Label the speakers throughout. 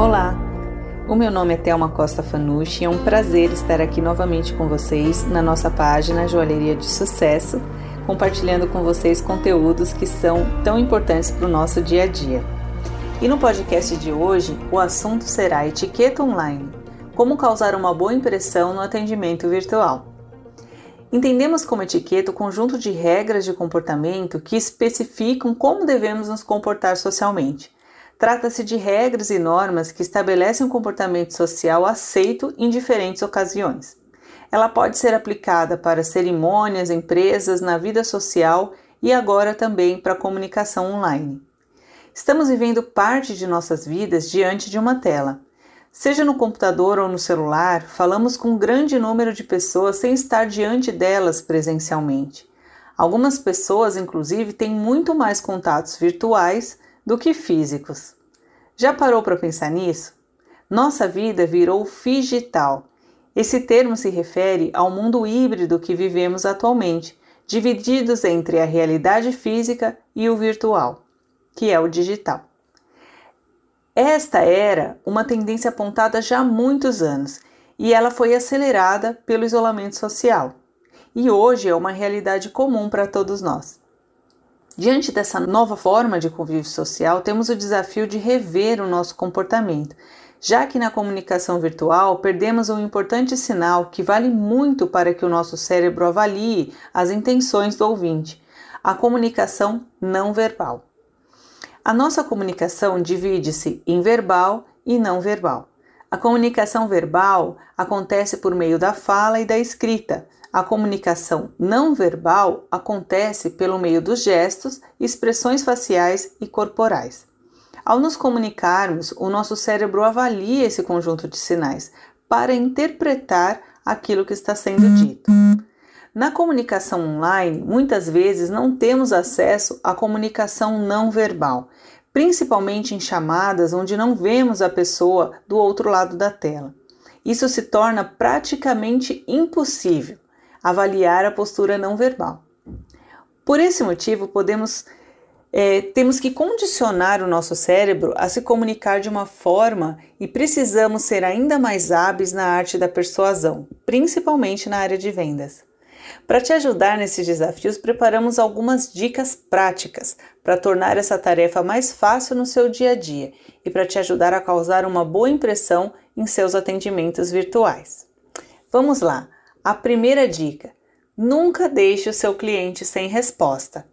Speaker 1: Olá, o meu nome é Thelma Costa Fanucci e é um prazer estar aqui novamente com vocês na nossa página Joalheria de Sucesso, compartilhando com vocês conteúdos que são tão importantes para o nosso dia a dia. E no podcast de hoje, o assunto será etiqueta online: como causar uma boa impressão no atendimento virtual. Entendemos como etiqueta o conjunto de regras de comportamento que especificam como devemos nos comportar socialmente Trata-se de regras e normas que estabelecem um comportamento social aceito em diferentes ocasiões. Ela pode ser aplicada para cerimônias, empresas, na vida social e agora também para a comunicação online. Estamos vivendo parte de nossas vidas diante de uma tela. Seja no computador ou no celular, falamos com um grande número de pessoas sem estar diante delas presencialmente. Algumas pessoas, inclusive, têm muito mais contatos virtuais do que físicos. Já parou para pensar nisso? Nossa vida virou digital. Esse termo se refere ao mundo híbrido que vivemos atualmente, divididos entre a realidade física e o virtual, que é o digital. Esta era uma tendência apontada já há muitos anos e ela foi acelerada pelo isolamento social. E hoje é uma realidade comum para todos nós. Diante dessa nova forma de convívio social, temos o desafio de rever o nosso comportamento, já que na comunicação virtual perdemos um importante sinal que vale muito para que o nosso cérebro avalie as intenções do ouvinte: a comunicação não verbal. A nossa comunicação divide-se em verbal e não verbal. A comunicação verbal acontece por meio da fala e da escrita, a comunicação não verbal acontece pelo meio dos gestos, expressões faciais e corporais. Ao nos comunicarmos, o nosso cérebro avalia esse conjunto de sinais para interpretar aquilo que está sendo dito. Na comunicação online, muitas vezes não temos acesso à comunicação não verbal, principalmente em chamadas onde não vemos a pessoa do outro lado da tela. Isso se torna praticamente impossível avaliar a postura não verbal. Por esse motivo, podemos é, temos que condicionar o nosso cérebro a se comunicar de uma forma e precisamos ser ainda mais hábeis na arte da persuasão, principalmente na área de vendas. Para te ajudar nesses desafios, preparamos algumas dicas práticas para tornar essa tarefa mais fácil no seu dia a dia e para te ajudar a causar uma boa impressão em seus atendimentos virtuais. Vamos lá! A primeira dica: nunca deixe o seu cliente sem resposta.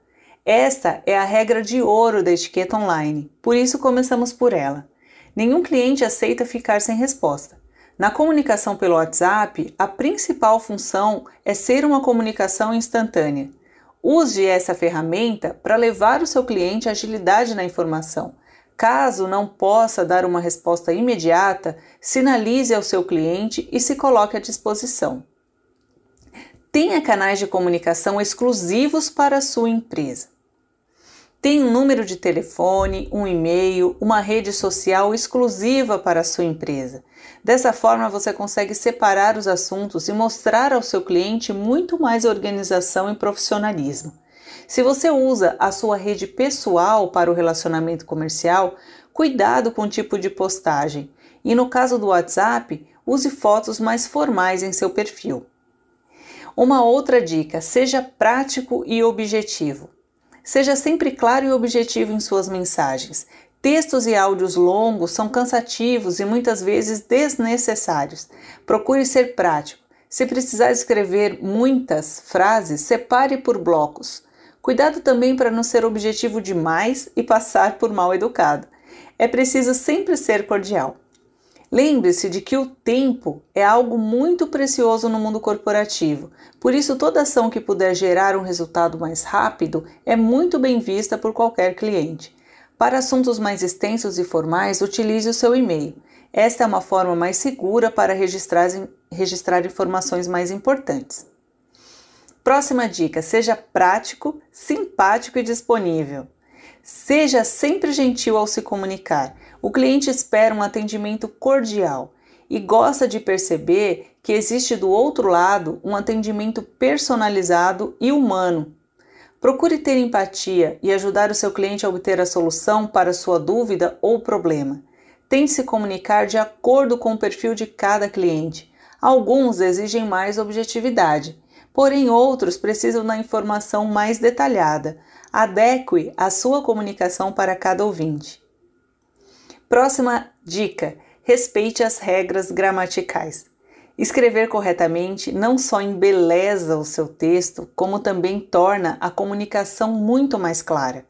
Speaker 1: Esta é a regra de ouro da etiqueta online, por isso começamos por ela. Nenhum cliente aceita ficar sem resposta. Na comunicação pelo WhatsApp, a principal função é ser uma comunicação instantânea. Use essa ferramenta para levar o seu cliente agilidade na informação. Caso não possa dar uma resposta imediata, sinalize ao seu cliente e se coloque à disposição tenha canais de comunicação exclusivos para a sua empresa. Tem um número de telefone, um e-mail, uma rede social exclusiva para a sua empresa. Dessa forma, você consegue separar os assuntos e mostrar ao seu cliente muito mais organização e profissionalismo. Se você usa a sua rede pessoal para o relacionamento comercial, cuidado com o tipo de postagem. E no caso do WhatsApp, use fotos mais formais em seu perfil. Uma outra dica: seja prático e objetivo. Seja sempre claro e objetivo em suas mensagens. Textos e áudios longos são cansativos e muitas vezes desnecessários. Procure ser prático. Se precisar escrever muitas frases, separe por blocos. Cuidado também para não ser objetivo demais e passar por mal educado. É preciso sempre ser cordial. Lembre-se de que o tempo é algo muito precioso no mundo corporativo, por isso, toda ação que puder gerar um resultado mais rápido é muito bem vista por qualquer cliente. Para assuntos mais extensos e formais, utilize o seu e-mail. Esta é uma forma mais segura para registrar, registrar informações mais importantes. Próxima dica: seja prático, simpático e disponível. Seja sempre gentil ao se comunicar. O cliente espera um atendimento cordial e gosta de perceber que existe do outro lado um atendimento personalizado e humano. Procure ter empatia e ajudar o seu cliente a obter a solução para sua dúvida ou problema. têm se comunicar de acordo com o perfil de cada cliente. Alguns exigem mais objetividade, porém outros precisam da informação mais detalhada. Adeque a sua comunicação para cada ouvinte. Próxima dica: respeite as regras gramaticais. Escrever corretamente não só embeleza o seu texto, como também torna a comunicação muito mais clara.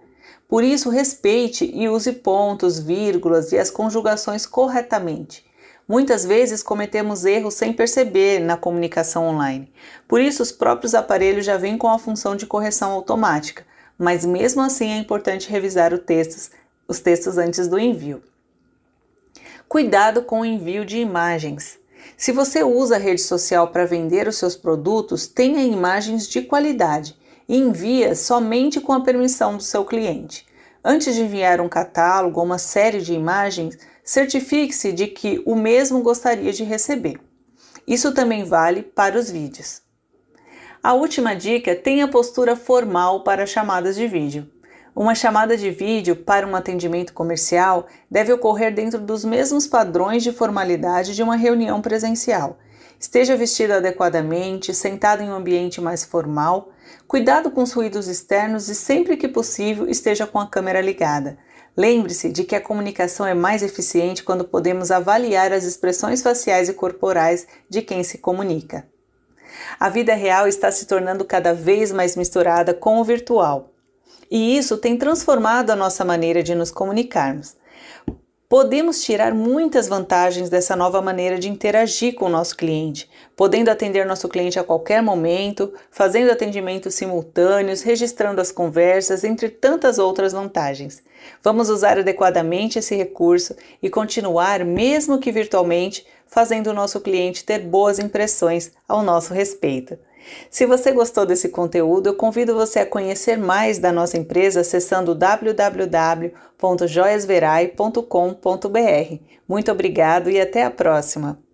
Speaker 1: Por isso, respeite e use pontos, vírgulas e as conjugações corretamente. Muitas vezes cometemos erros sem perceber na comunicação online. Por isso, os próprios aparelhos já vêm com a função de correção automática, mas mesmo assim é importante revisar textos, os textos antes do envio. Cuidado com o envio de imagens. Se você usa a rede social para vender os seus produtos, tenha imagens de qualidade e envia somente com a permissão do seu cliente. Antes de enviar um catálogo ou uma série de imagens, certifique-se de que o mesmo gostaria de receber. Isso também vale para os vídeos. A última dica tem a postura formal para chamadas de vídeo. Uma chamada de vídeo para um atendimento comercial deve ocorrer dentro dos mesmos padrões de formalidade de uma reunião presencial. Esteja vestido adequadamente, sentado em um ambiente mais formal, cuidado com os ruídos externos e sempre que possível esteja com a câmera ligada. Lembre-se de que a comunicação é mais eficiente quando podemos avaliar as expressões faciais e corporais de quem se comunica. A vida real está se tornando cada vez mais misturada com o virtual. E isso tem transformado a nossa maneira de nos comunicarmos. Podemos tirar muitas vantagens dessa nova maneira de interagir com o nosso cliente, podendo atender nosso cliente a qualquer momento, fazendo atendimentos simultâneos, registrando as conversas, entre tantas outras vantagens. Vamos usar adequadamente esse recurso e continuar, mesmo que virtualmente, fazendo o nosso cliente ter boas impressões ao nosso respeito. Se você gostou desse conteúdo, eu convido você a conhecer mais da nossa empresa acessando www.joiasverai.com.br. Muito obrigado e até a próxima!